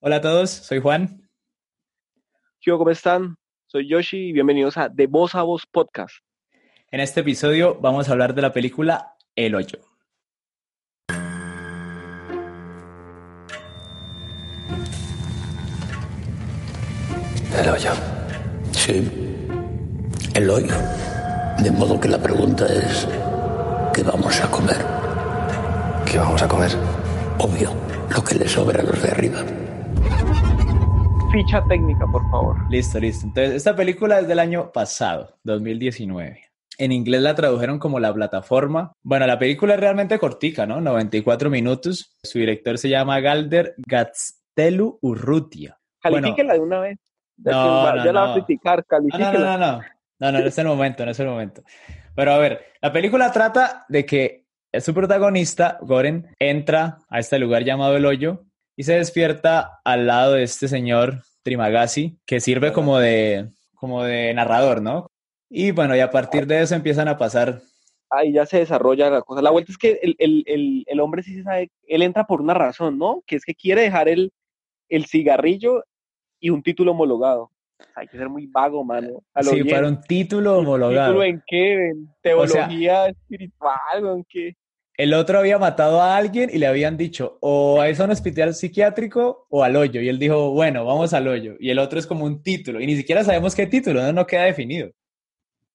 Hola a todos, soy Juan. Yo, ¿cómo están? Soy Yoshi y bienvenidos a De Voz a Voz Podcast. En este episodio vamos a hablar de la película El Hoyo. El hoyo. Sí, el hoyo. De modo que la pregunta es, ¿qué vamos a comer? ¿Qué vamos a comer? Obvio, lo que le sobra a los de arriba. Ficha técnica, por favor. Listo, listo. Entonces, esta película es del año pasado, 2019. En inglés la tradujeron como La Plataforma. Bueno, la película es realmente cortica, ¿no? 94 minutos. Su director se llama Galder Gaztelu Urrutia. Califíquela de una vez. Ya, No, no, ya la va no. a criticar, No, no, califíquela. no, no, no. No, no, no es el momento, no es el momento. Pero a ver, la película trata de que su protagonista, Goren, entra a este lugar llamado El Hoyo y se despierta al lado de este señor Trimagasi, que sirve como de, como de narrador, ¿no? Y bueno, y a partir de eso empiezan a pasar. Ahí ya se desarrolla la cosa. La vuelta es que el, el, el, el hombre sí se sabe, él entra por una razón, ¿no? Que es que quiere dejar el, el cigarrillo y un título homologado. Hay que ser muy vago, mano. A lo Sí, bien. para un título homologado. ¿Título en qué? ¿En teología espiritual? ¿O en qué? El otro había matado a alguien y le habían dicho o a eso un hospital psiquiátrico o al hoyo. Y él dijo, bueno, vamos al hoyo. Y el otro es como un título. Y ni siquiera sabemos qué título, no, no queda definido.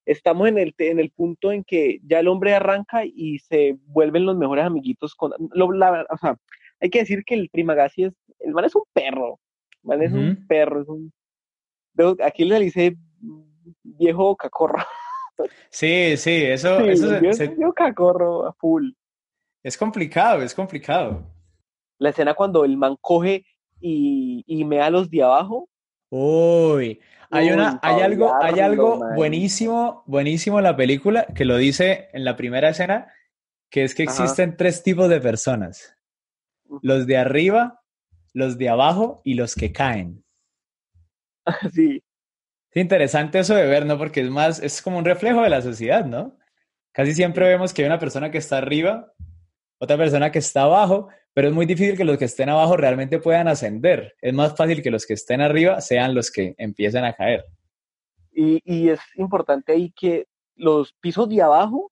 estamos en el, en el punto en que ya el hombre arranca y se vuelven los mejores amiguitos con lo- la- o sea, hay que decir que el Trimagasi es, el man es un perro, el man es un perro, es un aquí le dice viejo cacorro, Sí, sí, eso, Sí, eso se- viejo, se- viejo cacorro a full. Es complicado, es complicado. La escena cuando el man coge y, y me da los de abajo, Uy, hay una, hay algo, hay algo buenísimo, buenísimo en la película que lo dice en la primera escena, que es que Ajá. existen tres tipos de personas. Los de arriba, los de abajo y los que caen. sí, Es interesante eso de ver, ¿no? Porque es más, es como un reflejo de la sociedad, ¿no? Casi siempre vemos que hay una persona que está arriba, otra persona que está abajo, pero es muy difícil que los que estén abajo realmente puedan ascender. Es más fácil que los que estén arriba sean los que empiecen a caer. y, y es importante ahí que los pisos de abajo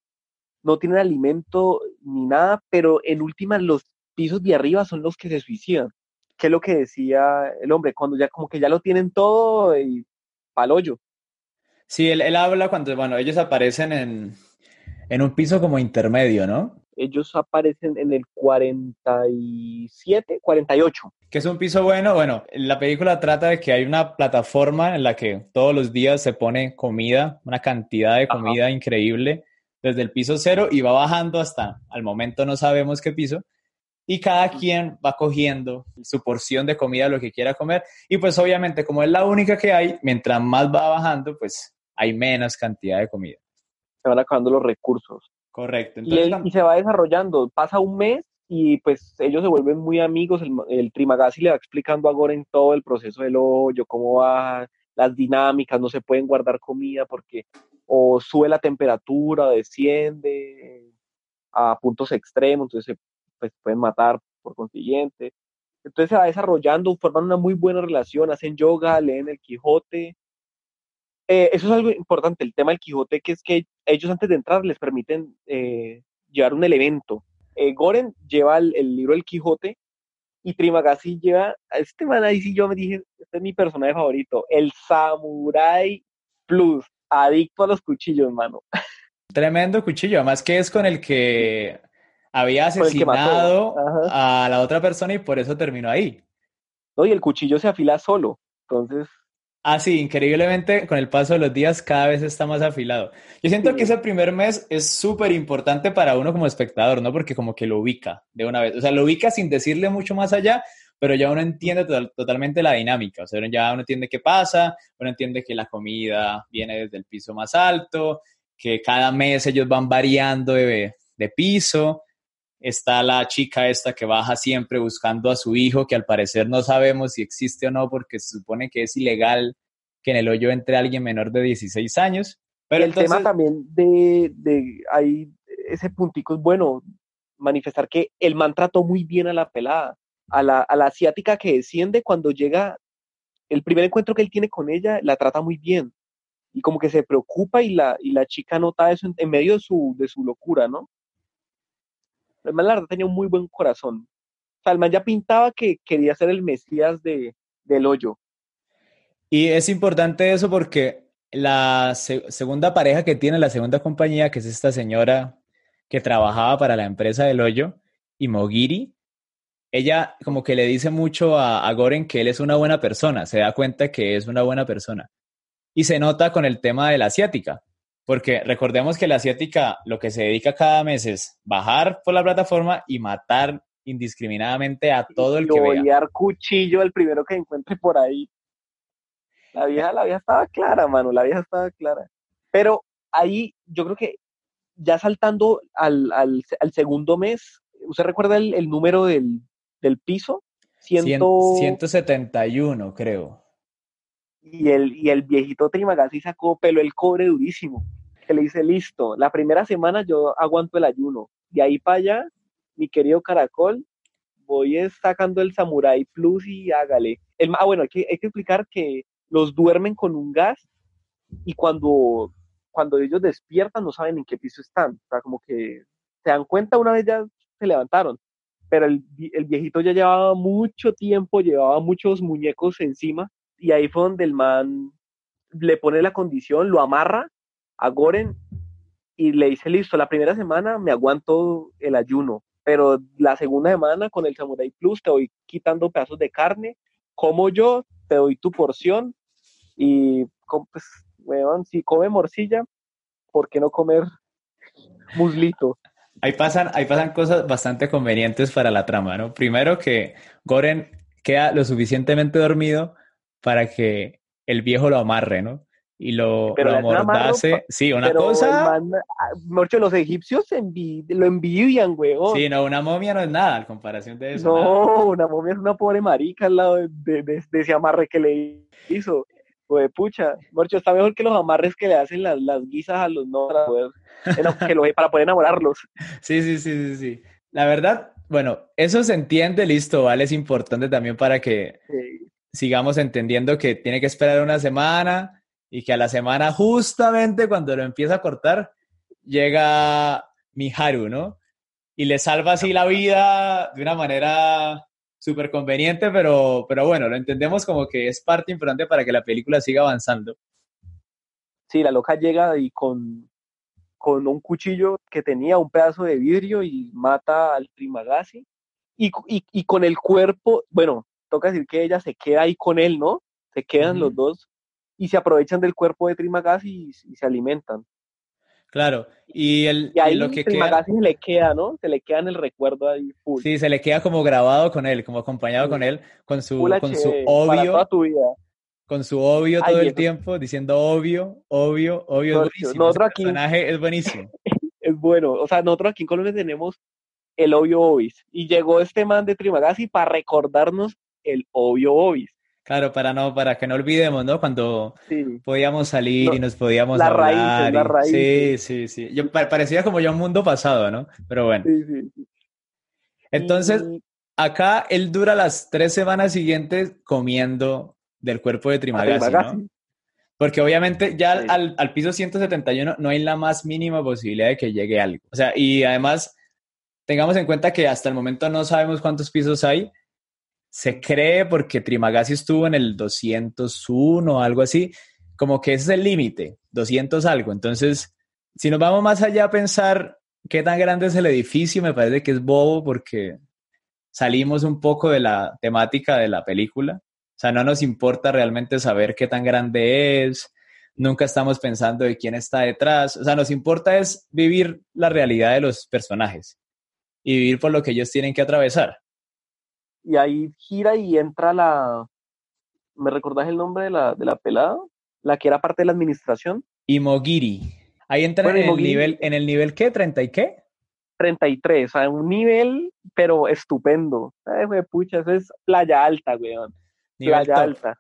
no tienen alimento ni nada, pero en última los pisos de arriba son los que se suicidan. Que es lo que decía el hombre, cuando ya como que ya lo tienen todo y pa'l hoyo. Sí, él, él habla cuando, bueno, ellos aparecen en, en un piso como intermedio, ¿no? Ellos aparecen en el 47, 48. Que es un piso bueno. Bueno, la película trata de que hay una plataforma en la que todos los días se pone comida, una cantidad de Ajá. comida increíble, desde el piso cero y va bajando hasta, al momento no sabemos qué piso, y cada quien va cogiendo su porción de comida, lo que quiera comer, y pues obviamente como es la única que hay, mientras más va bajando, pues hay menos cantidad de comida. Se van acabando los recursos. Correcto. Y, Entonces, él- y se va desarrollando. Pasa un mes y pues ellos se vuelven muy amigos. El, el Trimagasi le va explicando a Goren todo el proceso del hoyo, cómo va, las dinámicas, no se pueden guardar comida porque o sube la temperatura, o desciende a puntos extremos, entonces se pues, pueden matar por consiguiente. Entonces se va desarrollando, forman una muy buena relación, hacen yoga, leen el Quijote. Eh, eso es algo importante, el tema del Quijote, que es que ellos antes de entrar les permiten eh, llevar un elemento. Eh, Goren lleva el, el libro del Quijote y Trimagasi lleva, a este man ahí sí yo me dije, este es mi personaje favorito, el Samurai Plus, adicto a los cuchillos, mano. Tremendo cuchillo, además que es con el que había que asesinado a la otra persona y por eso terminó ahí. ¿no? Y el cuchillo se afila solo, entonces Ah, sí, increíblemente con el paso de los días cada vez está más afilado. Yo siento que ese primer mes es súper importante para uno como espectador, ¿no? Porque como que lo ubica de una vez. O sea, lo ubica sin decirle mucho más allá, pero ya uno entiende total- totalmente la dinámica. O sea, ya uno entiende qué pasa, uno entiende que la comida viene desde el piso más alto, que cada mes ellos van variando de, de piso. Está la chica esta que baja siempre buscando a su hijo, que al parecer no sabemos si existe o no, porque se supone que es ilegal que en el hoyo entre alguien menor de 16 años. Pero el entonces, tema también de, de ahí, ese puntico es bueno, manifestar que el man trató muy bien a la pelada. a la, a la asiática que desciende cuando llega, el primer encuentro que él tiene con ella, la trata muy bien. Y como que se preocupa y la, y la chica nota eso en, medio de su, de su locura, ¿no? El la verdad, tenía un muy buen corazón. O ya pintaba que quería ser el Mesías de, del hoyo. Y es importante eso porque la segunda pareja que tiene, la segunda compañía, que es esta señora que trabajaba para la empresa del hoyo, y Mogiri, ella como que le dice mucho a, a, Goren que él es una buena persona, se da cuenta que es una buena persona. Y se nota con el tema de la asiática, porque recordemos que la asiática lo que se dedica cada mes es bajar por la plataforma y matar indiscriminadamente a todo el que vea. cuchillo al primero que encuentre por ahí. La vieja, la vieja estaba clara, mano, la vieja estaba clara. Pero ahí yo creo que ya saltando al, al, al segundo mes, ¿usted recuerda el, el número del, del piso. Ciento... 171, creo. Y el, y el viejito Trimagasi sacó pelo el cobre durísimo. Que le dice, listo, la primera semana yo aguanto el ayuno. De ahí para allá, mi querido caracol, voy sacando el Samurai Plus y hágale. El, ah, bueno, hay que, hay que explicar que los duermen con un gas y cuando, cuando ellos despiertan no saben en qué piso están. O sea, como que se dan cuenta una vez ya se levantaron pero el, viejito ya llevaba mucho tiempo, llevaba muchos muñecos encima, y ahí fue donde el man le pone la condición, lo amarra a Goren y le dice, listo, la primera semana me aguanto el ayuno, pero la segunda semana con el Samurai Plus te voy quitando pedazos de carne, como yo, te doy tu porción y, pues, weón, si come morcilla, ¿por qué no comer muslito? Ahí pasan, ahí pasan cosas bastante convenientes para la trama, ¿no? Primero que Goren queda lo suficientemente dormido para que el viejo lo amarre, ¿no? Y lo, lo amordase. Sí, una cosa. Muchos los egipcios lo envidian, weón. Sí, no, una momia no es nada en comparación de eso. No, una momia es una pobre marica al lado de, de, ese amarre que le hizo. Pues pucha, Morcho, está mejor que los amarres que le hacen las, las guisas a los no para poder que lo, para poder enamorarlos. Sí, sí, sí, sí, sí. La verdad, bueno, eso se entiende, listo, ¿vale? Es importante también para que sigamos entendiendo que tiene que esperar una semana y que a la semana, justamente cuando lo empieza a cortar, llega Miharu, ¿no? Y le salva así la vida de una manera súper conveniente, pero, pero bueno, lo entendemos como que es parte importante para que la película siga avanzando. Sí, la loca llega y con, con un cuchillo que tenía un pedazo de vidrio y mata al Trimagasi. Y, y, con el cuerpo, bueno, toca decir que ella se queda ahí con él, ¿no? Se quedan los dos y se aprovechan del cuerpo de Trimagasi y, se alimentan. Claro, y, el, y ahí lo que se le queda, ¿no? Se le queda en el recuerdo ahí full. Sí, se le queda como grabado con él, como acompañado con él, con su, con su obvio. tu vida con su obvio todo el tiempo, diciendo obvio, obvio, obvio, es buenísimo. Aquí, personaje es buenísimo. es bueno, o sea, nosotros aquí en Colombia tenemos el obvio obis, y llegó este man de Trimagasi para recordarnos el obvio obis. Claro, para no, para que no olvidemos, ¿no? Cuando podíamos salir y nos podíamos la hablar. la raíz. Sí, sí, sí. Yo, parecía como ya un mundo pasado, ¿no? Pero bueno. Sí, sí, Entonces, acá él dura las tres semanas siguientes comiendo del cuerpo de Trimagasi, ¿no? Porque obviamente ya al, al, piso 171 no hay la más mínima posibilidad de que llegue algo. O sea, y además tengamos en cuenta que hasta el momento no sabemos cuántos pisos hay. Se cree porque Trimagasi estuvo en el 201 o algo así, como que ese es el límite, 200 algo. Entonces, si nos vamos más allá a pensar qué tan grande es el edificio, me parece que es bobo porque salimos un poco de la temática de la película. O sea, no nos importa realmente saber qué tan grande es, nunca estamos pensando de quién está detrás, o sea, nos importa es vivir la realidad de los personajes y vivir por lo que ellos tienen que atravesar. Y ahí gira y entra la, ¿me recordás el nombre de la, de la pelada? La que era parte de la administración. Imogiri. Ahí entra en, el nivel, ¿en el nivel qué? ¿30 y qué? 33, o sea, un nivel, pero estupendo. Ay, güey, pucha, eso es playa alta, weón playa alta.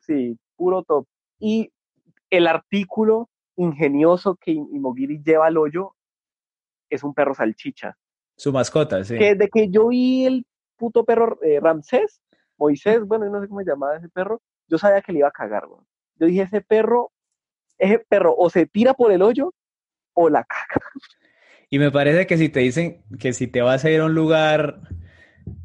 Sí, puro top. Y el artículo ingenioso que Imogiri lleva al hoyo es un perro salchicha. Su mascota, sí. Que de que yo vi el puto perro eh, Ramsés, Moisés, bueno, no sé cómo se llamaba ese perro, yo sabía que le iba a cagar, weón. Yo dije, ese perro, ese perro o se tira por el hoyo o la caga. Y me parece que si te dicen que si te vas a ir a un lugar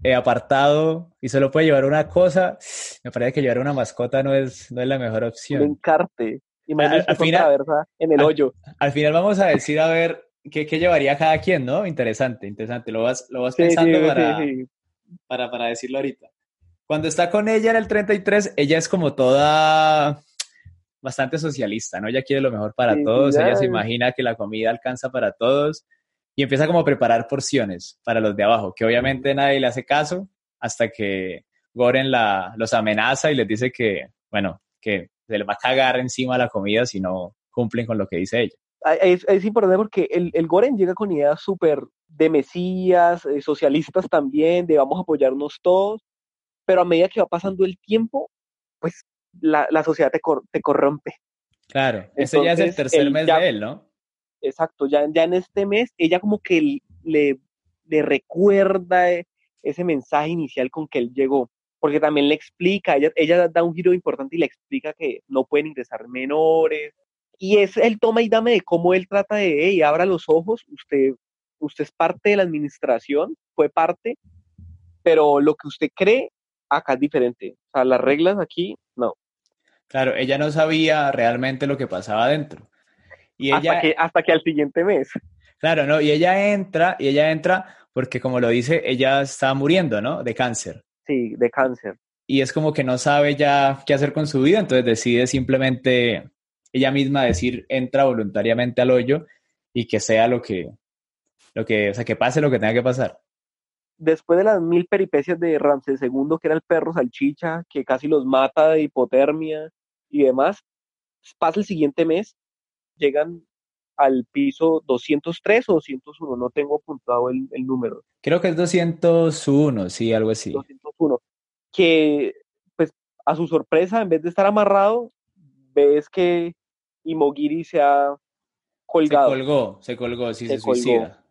eh, apartado y solo puede llevar una cosa, me parece que llevar una mascota no es, no es la mejor Un opción. encarte. Imagínate al con final- en el al- hoyo. Al final vamos a decir a ver qué, qué llevaría cada quien, ¿no? Interesante, interesante. Lo vas, lo vas sí, pensando sí, para, sí. Para, para decirlo ahorita. Cuando está con ella en el 33, ella es como toda bastante socialista, ¿no? Ella quiere lo mejor para Sí, todos, ya ella se imagina que la comida alcanza para todos y empieza como a preparar porciones para los de abajo, que obviamente nadie le hace caso hasta que Goren la, los amenaza y les dice que, bueno, que se les va a cagar encima la comida si no cumplen con lo que dice ella. Es, es importante porque el, el Goren llega con ideas súper de mesías, eh, socialistas también, de vamos a apoyarnos todos, pero a medida que va pasando el tiempo, pues la, la sociedad te, cor- te corrompe. Claro, ese ya es el Entonces, tercer él mes ya- de él, ¿no? Exacto, ya, ya en este mes ella como que le, le recuerda ese mensaje inicial con que él llegó, porque también le explica, ella, ella da un giro importante y le explica que no pueden ingresar menores, y es el toma y dame de cómo él trata de, hey, abra los ojos, usted, usted es parte de la administración, fue parte, pero lo que usted cree acá es diferente, o sea, las reglas aquí, no. Claro, ella no sabía realmente lo que pasaba adentro. Y hasta, ella, que, hasta que al siguiente mes. claro, ¿no? Y ella entra, y ella entra porque como lo dice, ella está muriendo, ¿no? De cáncer. Sí, de cáncer. Y es como que no sabe ya qué hacer con su vida, entonces decide simplemente ella misma decir, entra voluntariamente al hoyo y que sea lo que, lo que, o sea, que pase lo que tenga que pasar. después de las mil peripecias de Ramsés II, que era el perro salchicha, que casi los mata de hipotermia y demás, pasa el siguiente mes, llegan al piso 203 o 201, no tengo apuntado el, el número, Creo que es 201, sí, algo así. 201, que pues a su sorpresa, en vez de estar amarrado, ves que Imogiri se ha Se colgado. colgó, se colgó, sí, se, Se suicida.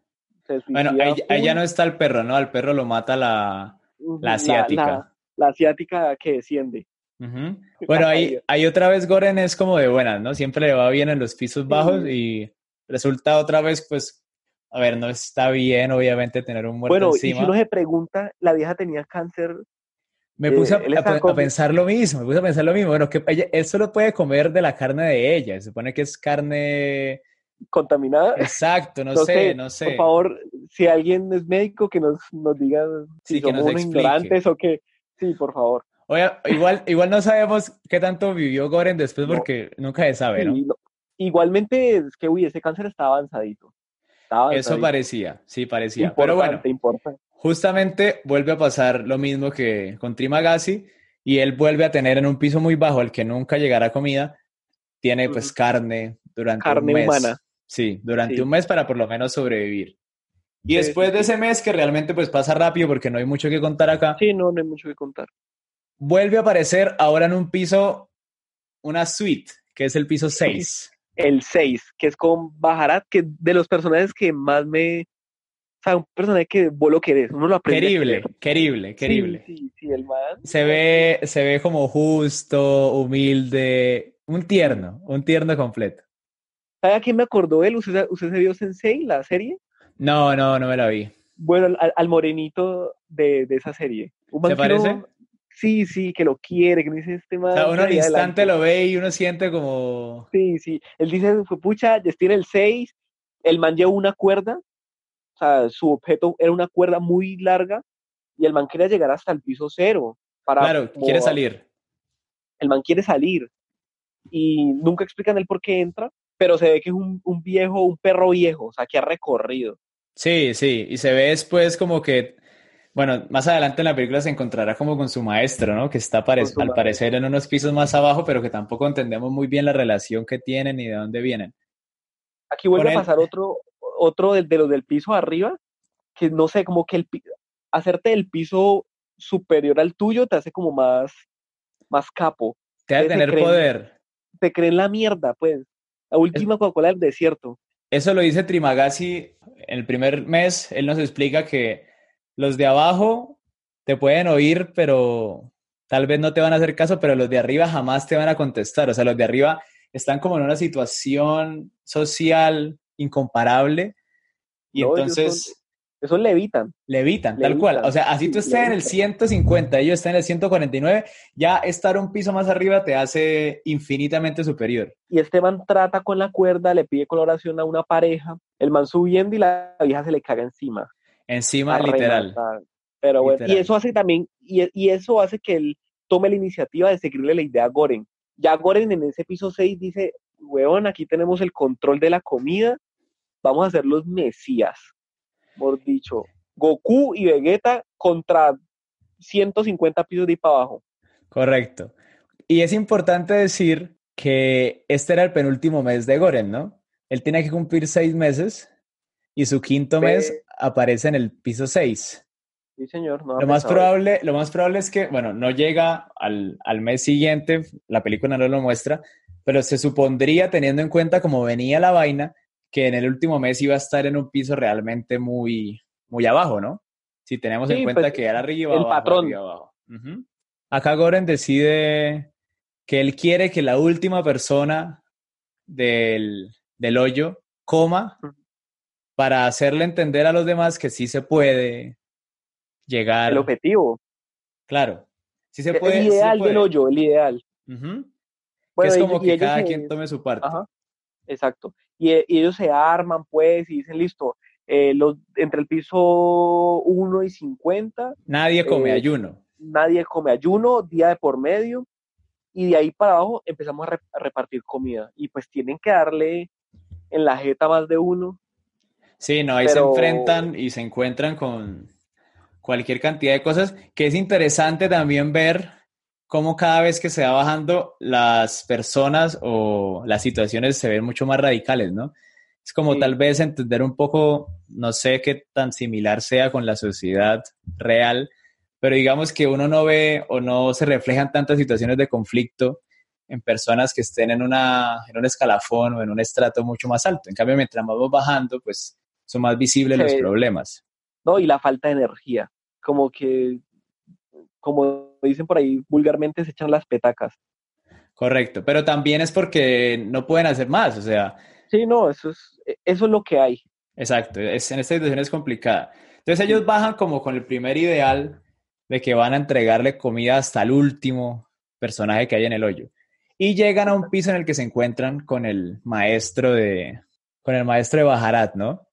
se Bueno, ahí, ahí ya no está el perro, ¿no? Al perro lo mata la, la asiática. La, la asiática que desciende. Bueno, ahí, ahí otra vez Goren es como de buenas, ¿no? Siempre le va bien en los pisos bajos y resulta otra vez, pues, a ver, no está bien, obviamente, tener un muerto Bueno, y encima. si uno se pregunta, la vieja tenía cáncer, Me puse a, eh, está pensar lo mismo, me puse a pensar lo mismo. Bueno, que ella, él solo puede comer de la carne de ella, se supone que es carne... contaminada. Exacto, no sé, no sé. Por favor, si alguien es médico, que nos, nos diga si Sí, que nos somos ignorantes o qué. Sí, por favor. Oye, igual, igual no sabemos qué tanto vivió Goren después No. porque nunca se sabe, ¿no? Sí, no. Igualmente, es que, uy, ese cáncer estaba avanzadito. Estaba Eso parecía, sí, parecía. Pero bueno, Importante, justamente vuelve a pasar lo mismo que con Trimagasi y él vuelve a tener en un piso muy bajo al que nunca llegará comida, tiene pues carne durante Carne un mes. humana. Sí, durante Sí. un mes para por lo menos sobrevivir. Y Sí, después sí, de ese mes, que realmente pues pasa rápido porque no hay mucho que contar acá, Sí, no, no hay mucho que contar. vuelve a aparecer ahora en un piso, una suite, que es el piso 6. El 6, que es con Bajarat, que de los personajes que más me. O sea, un personaje que vos lo querés, uno lo aprende. Querible, querible, querible. Sí, sí, sí, el man. Se ve, se ve como justo, humilde, un tierno, un tierno completo. ¿Sabe a quién me acordó él? ¿Usted, usted se vio Sensei, la serie? No, no, no me la vi. Bueno, al, al morenito de, de esa serie. ¿Te parece? Sí, sí, que lo quiere, que dice este man. O sea, uno al instante adelante. lo ve y uno siente como... Sí, sí. Él dice, pucha, tiene el 6. El man lleva una cuerda. O sea, su objeto era una cuerda muy larga. Y el man quería llegar hasta el piso cero. Para Claro, como- quiere salir. El man quiere salir. Y nunca explican el por qué entra. Pero se ve que es un, un viejo, un perro viejo. O sea, que ha recorrido. Sí, sí, y se ve después como que, bueno, más adelante en la película se encontrará como con su maestro, ¿no? Que está pare- al parecer en unos pisos más abajo, pero que tampoco entendemos muy bien la relación que tienen y de dónde vienen. Aquí vuelve a pasar otro, otro de, los del piso arriba, que no sé, como que el hacerte el piso superior al tuyo te hace como más, más capo. Te ha de Ese tener creen- poder. Te creen la mierda, pues. La última Coca-Cola del desierto. Eso lo dice Trimagasi en el primer mes. Él nos explica que los de abajo te pueden oír, pero tal vez no te van a hacer caso, pero los de arriba jamás te van a contestar. O sea, los de arriba están como en una situación social incomparable y No, entonces Eso levitan. levitan, tal cual. O sea, así tú estés en el 150 y ellos estén en el 149, ya estar un piso más arriba te hace infinitamente superior. Y este man trata con la cuerda, le pide coloración a una pareja, el man subiendo y la vieja se le caga encima. Encima, a literal. rematar. Pero bueno, Literal. y eso hace también, y, y eso hace que él tome la iniciativa de seguirle la idea a Goren. Ya Goren en ese piso 6 dice, weón, aquí tenemos el control de la comida, vamos a ser los mesías. Por dicho, Goku y Vegeta contra 150 pisos de ahí para abajo. Correcto. Y es importante decir que este era el penúltimo mes de Goren, ¿no? Él tiene que cumplir seis meses y su quinto mes aparece en el piso 6. Sí, señor. no Lo más, probable, lo más probable es que, bueno, no llega al, al mes siguiente, la película no lo muestra, pero se supondría, teniendo en cuenta cómo venía la vaina, que en el último mes iba a estar en un piso realmente muy, muy abajo, ¿no? Si tenemos en cuenta pues, que era arriba, el abajo, patrón. arriba, abajo. Acá Goren decide que él quiere que la última persona del, del hoyo coma. Para hacerle entender a los demás que sí se puede llegar. El objetivo. Claro. Sí se puede. el sí ideal puede. del hoyo, el ideal. Bueno, que es como y que cada se- quien tome su parte. Ajá, exacto. Y, e- y ellos se arman, pues, y dicen, listo, eh, los, entre el piso 1 y 50, Nadie come Eh, ayuno. nadie come ayuno, día de por medio, y de ahí para abajo empezamos a, re- a repartir comida. Y pues tienen que darle en la jeta más de uno. Sí, no, ahí pero- se enfrentan y se encuentran con cualquier cantidad de cosas, que es interesante también ver cómo cada vez que se va bajando las personas o las situaciones se ven mucho más radicales, ¿no? Es como Sí. tal vez entender un poco, no sé qué tan similar sea con la sociedad real, pero digamos que uno no ve o no se reflejan tantas situaciones de conflicto en personas que estén en, una, en un escalafón o en un estrato mucho más alto. En cambio, mientras vamos bajando, pues son más visibles los problemas. ¿no? Y la falta de energía. Como que, como dicen por ahí vulgarmente, se echan las petacas. Correcto, pero también es porque no pueden hacer más, o sea, Sí, no, eso es, eso es lo que hay. exacto, es, en esta situación es complicada. Entonces ellos bajan como con el primer ideal de que van a entregarle comida hasta el último personaje que hay en el hoyo. Y llegan a un piso en el que se encuentran con el maestro de, con el maestro de Bajarat, ¿no?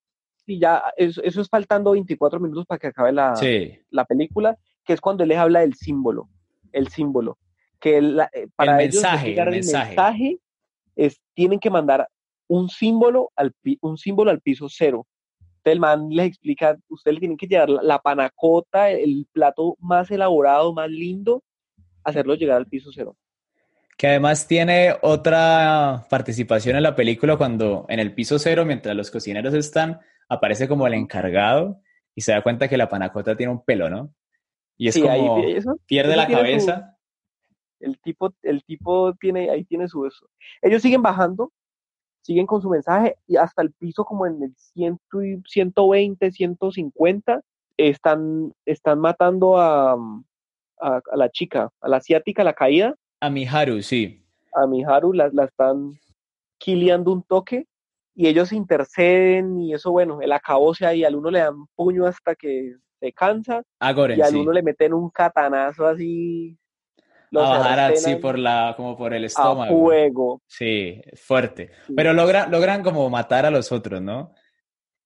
Y ya, eso, eso es faltando 24 minutos para que acabe la, Sí, la película, que es cuando él les habla del símbolo, el símbolo, que eh, para ellos mensaje, el el mensaje. mensaje es, tienen que mandar un símbolo al, un símbolo al piso cero. Entonces el man les explica, ustedes tienen que llevar la, la panacota, el plato más elaborado, más lindo, hacerlo llegar al piso cero. que además tiene otra participación en la película cuando en el piso cero, mientras los cocineros están, aparece como el encargado y se da cuenta que la panacota tiene un pelo, ¿no? Y es Sí, ahí como eso- pierde eso la su- cabeza. el tipo, el tipo tiene, ahí tiene su eso. Ellos siguen bajando, siguen con su mensaje y hasta el piso como en el 100 y 120, 150, están, están matando a, a, a la chica, a la asiática, la caída, A Miharu, sí. a Miharu, la, la están killeando un toque y ellos interceden y eso, bueno, el acabose ahí, al uno le dan puño hasta que se cansa A Goren, y al sí. uno le meten un catanazo así. A Bajarat, sí, cercenan por la, como por el a estómago. fuego. Sí, fuerte. Sí. Pero logran, logran como matar a los otros, ¿no?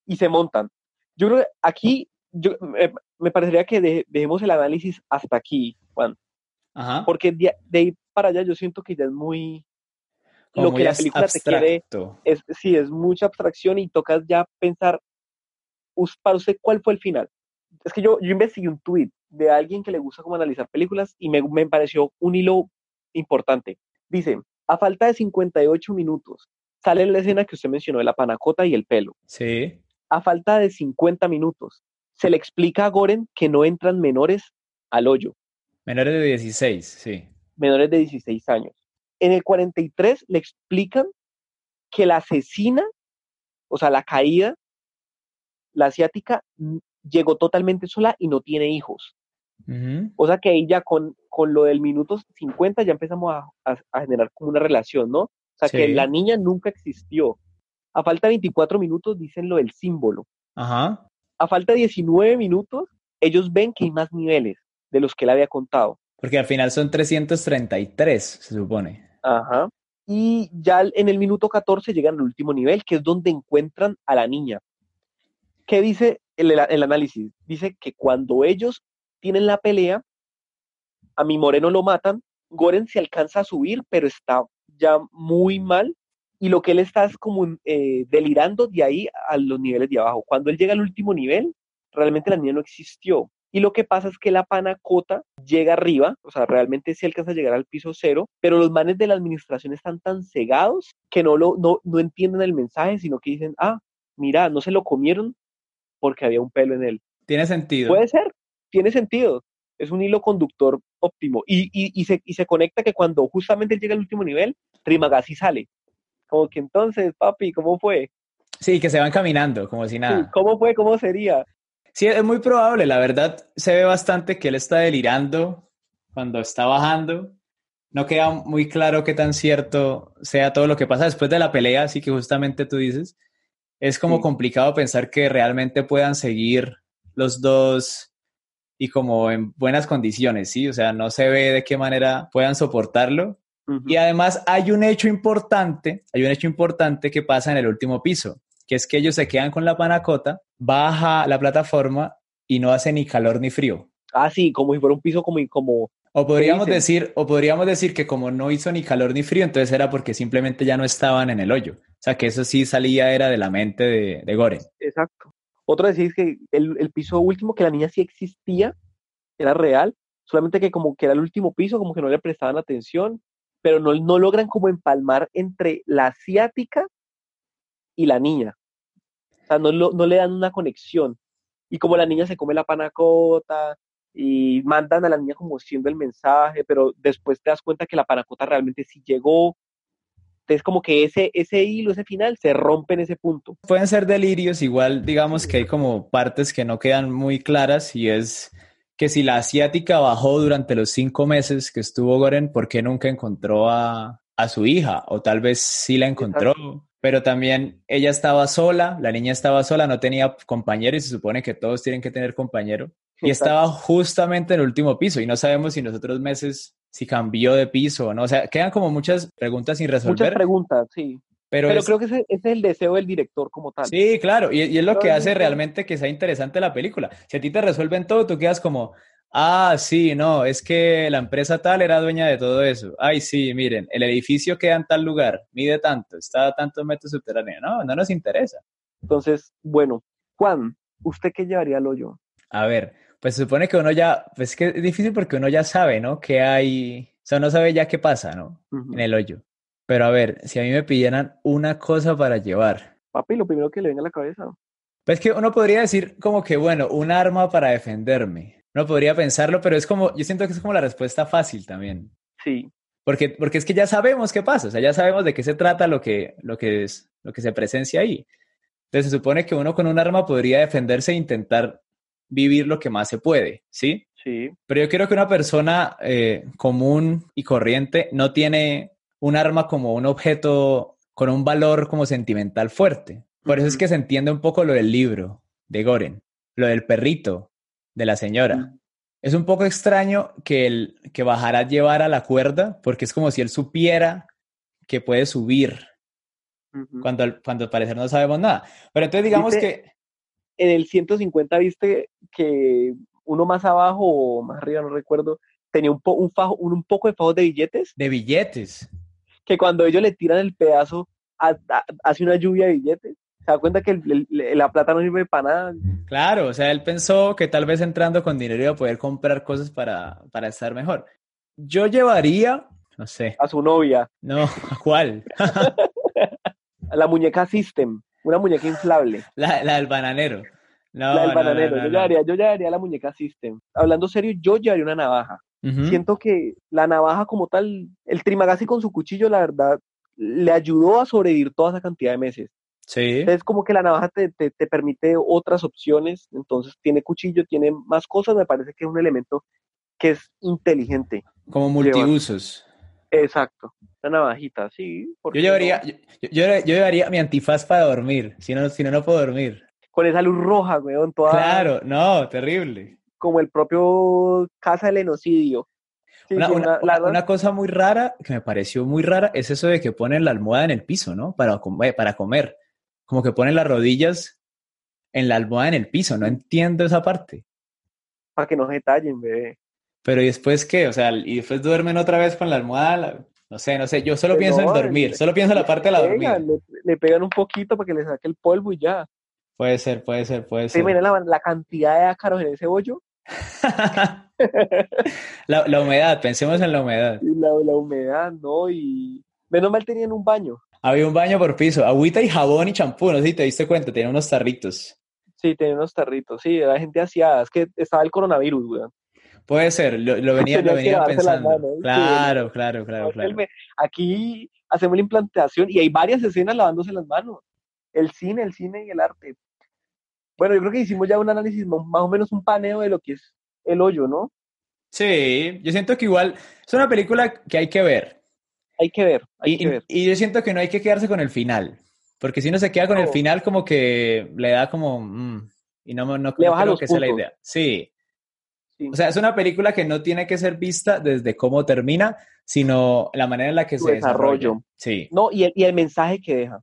y se montan. Yo creo que aquí yo, me, me parecería que de- dejemos el análisis hasta aquí, Juan, Ajá. porque de, de ahí para allá yo siento que ya es muy Como lo que la película te quiere abstracto. es sí es mucha abstracción y tocas ya pensar para usted cuál fue el final. Es que yo, yo investigué un tweet de alguien que le gusta como analizar películas y me, me pareció un hilo importante. Dice, a falta de 58 minutos, sale la escena que usted mencionó de la panacota y el pelo. Sí. a falta de 50 minutos, se le explica a Goren que no entran menores al hoyo, Menores de 16, sí. menores de 16 años. En el 43 le explican que la asesina, o sea, la caída, la asiática, n- llegó totalmente sola y no tiene hijos. O sea que ahí ya con, con lo del minuto 50 ya empezamos a, a- a generar como una relación, ¿no? O sea que la niña nunca existió. A falta de 24 minutos dicen lo del símbolo. Ajá. A falta de 19 minutos, ellos ven que hay más niveles de los que él había contado. Porque al final son 333, se supone. Ajá. Y ya en el minuto 14 llegan al último nivel, que es donde encuentran a la niña. ¿Qué dice el, análisis? Dice que cuando ellos tienen la pelea, a mi moreno lo matan, Goren se alcanza a subir, pero está ya muy mal. Y lo que él está es como eh, delirando de ahí a los niveles de abajo. Cuando él llega al último nivel, realmente la niña no existió. Y lo que pasa es que la panacota llega arriba, o sea, realmente sí alcanza a llegar al piso cero, pero los manes de la administración están tan cegados que no, lo, no, no entienden el mensaje, sino que dicen, ah, mira, no se lo comieron porque había un pelo en él. Tiene sentido. Puede ser, tiene sentido. Es un hilo conductor óptimo. Y, y, y, se, y se conecta que cuando justamente llega al último nivel, Trimagasi sale. Como que entonces, papi, ¿cómo fue? Sí, que se van caminando, como si nada. Sí, ¿Cómo fue? ¿Cómo sería? Sí, es muy probable, la verdad se ve bastante que él está delirando cuando está bajando. No queda muy claro qué tan cierto sea todo lo que pasa después de la pelea, así que justamente tú dices, es como Sí. complicado pensar que realmente puedan seguir los dos y como en buenas condiciones, ¿sí? O sea, no se ve de qué manera puedan soportarlo. Y además hay un hecho importante, hay un hecho importante que pasa en el último piso, que es que ellos se quedan con la panacota, baja la plataforma y no hace ni calor ni frío. Ah, sí, como si fuera un piso como, como O podríamos decir, o podríamos decir que como no hizo ni calor ni frío, entonces era porque simplemente ya no estaban en el hoyo. O sea, que eso sí salía era de la mente de, de Goren. Exacto. Otro decir es que el, el piso último, que la niña sí existía, era real, solamente que como que era el último piso, como que no le prestaban atención, pero no, no logran como empalmar entre la asiática y la niña. O sea, no, lo- no le dan una conexión. Y como la niña se come la panacota y mandan a la niña como siendo el mensaje, pero después te das cuenta que la panacota realmente sí llegó. Entonces como que ese, ese hilo, ese final, se rompe en ese punto. Pueden ser delirios, igual digamos que hay como partes que no quedan muy claras y es que si la asiática bajó durante los cinco meses que estuvo Goren, ¿por qué nunca encontró a, a su hija? O tal vez sí la encontró, pero también ella estaba sola, la niña estaba sola, no tenía compañero y se supone que todos tienen que tener compañero. Y estaba justamente en el último piso y no sabemos si en los otros meses si cambió de piso o no. O sea, quedan como muchas preguntas sin Muchas resolver. preguntas, sí. pero Pero es- creo que ese, ese es el deseo del director como tal. Sí, claro, y, y es lo que hace realmente que sea interesante la película. Si a ti te resuelven todo, tú quedas como, ah, sí, no, es que la empresa tal era dueña de todo eso. Ay, sí, miren, el edificio queda en tal lugar, mide tanto, está a tantos metros subterráneo. No, no nos interesa. Entonces, bueno, Juan, ¿usted qué llevaría al hoyo? A ver, pues se supone que uno ya, pues es que es difícil porque uno ya sabe, ¿no? Que hay, o sea, uno sabe ya qué pasa, ¿no? En el hoyo. Pero a ver, si a mí me pidieran una cosa para llevar, Papi, lo primero que le venga a la cabeza. Pues que uno podría decir como que, bueno, un arma para defenderme. Uno podría pensarlo, pero es como, yo siento que es como la respuesta fácil también. Sí, Porque, porque es que ya sabemos qué pasa, o sea, ya sabemos de qué se trata lo que, lo que, es, lo que se presencia ahí. Entonces se supone que uno con un arma podría defenderse e intentar vivir lo que más se puede, ¿sí? sí. Pero yo creo que una persona eh, común y corriente no tiene un arma como un objeto con un valor como sentimental fuerte. Por eso es que se entiende un poco lo del libro de Goren, lo del perrito de la señora. Es un poco extraño que el que Bajara llevara la cuerda, porque es como si él supiera que puede subir Ujú. cuando, al- cuando al parecer no sabemos nada. Pero entonces digamos que En el 150 viste que uno más abajo o más arriba, no recuerdo, tenía un, po- un, fajo, un, un poco de fajos de billetes, de billetes. que cuando ellos le tiran el pedazo, ha- ha- hace una lluvia de billetes. Se da cuenta que el- el- la plata no sirve para nada. Claro, o sea, él pensó que tal vez entrando con dinero iba a poder comprar cosas para, para estar mejor. Yo llevaría, no sé, A su novia, no, ¿a ¿cuál? a la muñeca System, una muñeca inflable. La, la del bananero. No, la del no, bananero. no, yo, llevaría, yo llevaría la muñeca System. Hablando serio, yo llevaría una navaja. Siento que la navaja como tal, el Trimagasi con su cuchillo, la verdad, le ayudó a sobrevivir toda esa cantidad de meses. Sí. Entonces, como que la navaja te, te, te permite otras opciones, entonces tiene cuchillo, tiene más cosas, me parece que es un elemento que es inteligente. Como multiusos. Exacto, una navajita, sí. ¿por Yo llevaría, no? yo, yo, yo llevaría mi antifaz para dormir, si no, si no, no puedo dormir. Con esa luz roja, weón, toda Claro, no, terrible. como el propio Casa del Enocidio. Sí, Una, una- la cosa muy rara, que me pareció muy rara, es eso de que ponen la almohada en el piso, ¿no? Para comer, para comer. Como que ponen las rodillas en la almohada en el piso, no entiendo esa parte. para que no se tallen, bebé. Pero ¿y después qué? O sea, y después duermen otra vez con la almohada, la- no sé, no sé, yo solo Pues pienso en no, dormir, le- solo pienso en la parte de la dormida. le, le pegan un poquito para que le saque el polvo y ya. Puede ser, puede ser, puede ¿Se ser. miren la, la cantidad de ácaros en ese hoyo? la, la humedad, pensemos en la humedad. La, la humedad, ¿no? Y menos mal tenían un baño. Había un baño por piso, agüita y jabón y champú, no sé si te diste cuenta, tenía unos tarritos. Sí, tenían unos tarritos. Sí, era gente asiada. Es que estaba el coronavirus, weón. Puede ser, lo, lo venía, Tenía lo venía pensando. manos, sí. Claro, claro, claro, claro. Aquí hacemos la implantación y hay varias escenas lavándose las manos. El cine, el cine y el arte. Bueno, yo creo que hicimos ya un análisis, más o menos un paneo de lo que es el hoyo, ¿no? Sí, yo siento que igual es una película que hay que ver. Hay que ver, hay Y, que ver. y yo siento que no hay que quedarse con el final. Porque si uno se queda con el final, como que le da como. mm, y no, no, creo que sea la idea. Sí. Sí. O sea, es una película que no tiene que ser vista desde cómo termina, sino la manera en la que Su se desarrolla. Sí. No, y el, y el mensaje que deja.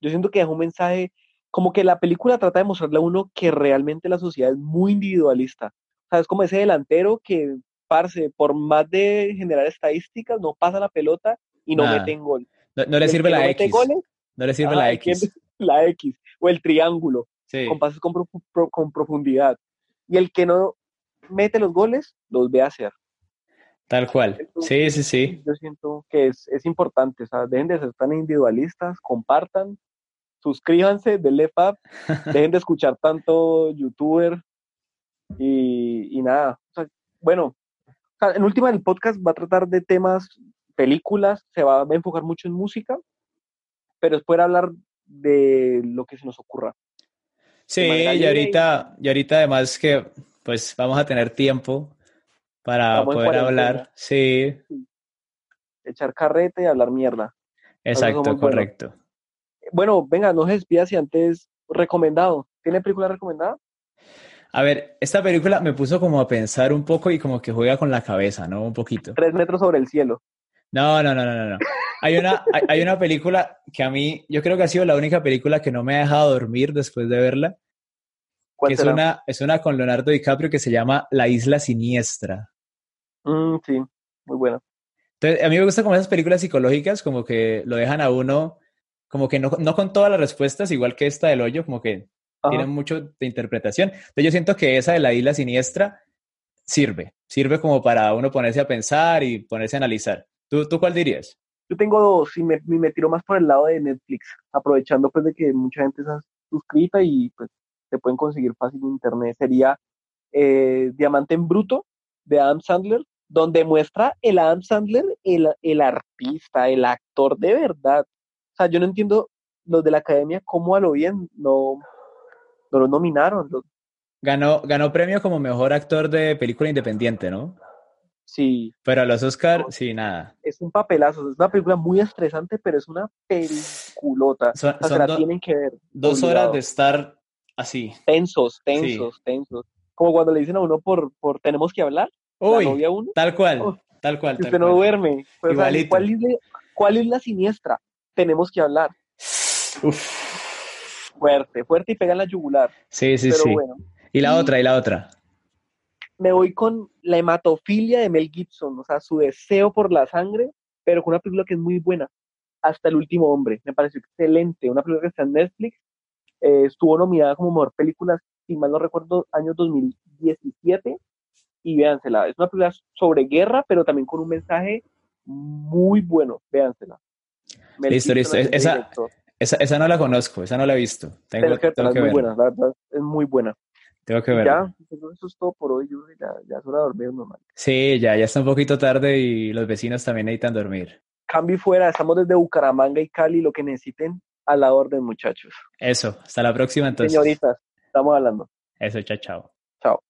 Yo siento que deja un mensaje, como que la película trata de mostrarle a uno que realmente la sociedad es muy individualista. O sea, es como ese delantero que, parce, por más de generar estadísticas, no pasa la pelota y no Nada. mete en gol. No, no le sirve la no X. goles, No le sirve ajá, la X. la X, o el triángulo, Sí. con pases con, pro- con profundidad. Y el que no mete los goles, los ve hacer. Tal cual. Sí, sí, sí. Yo siento que es, es importante, o sea, dejen de ser tan individualistas, compartan, suscríbanse, denle fab, dejen de escuchar tanto youtuber y, y nada. O sea, bueno, en última el podcast va a tratar de temas, películas, se va a enfocar mucho en música, pero es poder hablar de lo que se nos ocurra. Sí, y ahorita, y ahorita además que pues vamos a tener tiempo para Estamos poder hablar. Sí, Echar carrete y hablar mierda. exacto, correcto. Bueno, venga, no se despida si antes recomendado. ¿Tiene película recomendada? A ver, esta película me puso como a pensar un poco y como que juega con la cabeza, ¿no? Un poquito. Tres metros sobre el cielo. No, no, no, no, no. Hay una, hay, hay una película que a mí, yo creo que ha sido la única película que no me ha dejado dormir después de verla, ¿Cuál que es una, es una con Leonardo DiCaprio que se llama La Isla Siniestra. Mm, sí, muy buena. Entonces, a mí me gustan como esas películas psicológicas, como que lo dejan a uno, como que no, no con todas las respuestas, igual que esta del hoyo, como que Ajá. tienen mucho de interpretación. Entonces yo siento que esa de la isla siniestra sirve, sirve como para uno ponerse a pensar y ponerse a analizar. ¿Tú, tú cuál dirías? Yo tengo dos y me, me tiro más por el lado de Netflix, aprovechando pues de que mucha gente está suscrita y pues se pueden conseguir fácil en internet. Sería eh, Diamante en Bruto de Adam Sandler, donde muestra el Adam Sandler, el, el artista, el actor de verdad. O sea, yo no entiendo los de la academia cómo a lo bien no, no lo nominaron. Ganó, ganó premio como mejor actor de película independiente, ¿no? Sí, Pero a los Oscar, sí, nada. es un papelazo, es una película muy estresante, pero es una peliculota. Son, O sea, son la do- tienen que ver. dos obligado. horas de estar así. tensos, tensos, tensos. Como cuando le dicen a uno por, por tenemos que hablar, la Uy, novia uno, tal cual, Oh, tal cual, si tal usted no duerme. Pues, Igualito. ¿cuál, es la, ¿Cuál es la siniestra? Tenemos que hablar. Uf. Fuerte, fuerte y pega en la yugular. Sí, sí, Pero sí. bueno, Y la Y- otra, y la otra. Me voy con la hematofilia de Mel Gibson, o sea, su deseo por la sangre, pero con una película que es muy buena. Hasta el último hombre. Me pareció excelente. Una película que está en Netflix. eh, estuvo nominada como mejor película, si mal no recuerdo, año 2017. Y véansela. Es una película sobre guerra, pero también con un mensaje muy bueno. Véansela. Mel Listo, Gibson listo. Esa-. Esa, esa no la conozco, esa no la he visto. Tengo, Pero es que tengo es que muy buena, la verdad, es muy buena. Tengo que Y verla. ya, eso es todo por hoy. Que ya, ya es hora de dormir normal. Sí, ya, ya está un poquito tarde y los vecinos también necesitan dormir. cambio y fuera, estamos desde Bucaramanga y Cali, lo que necesiten, a la orden, muchachos. Eso, hasta la próxima entonces. Señoritas, estamos hablando. Eso, chao, chao. Chao.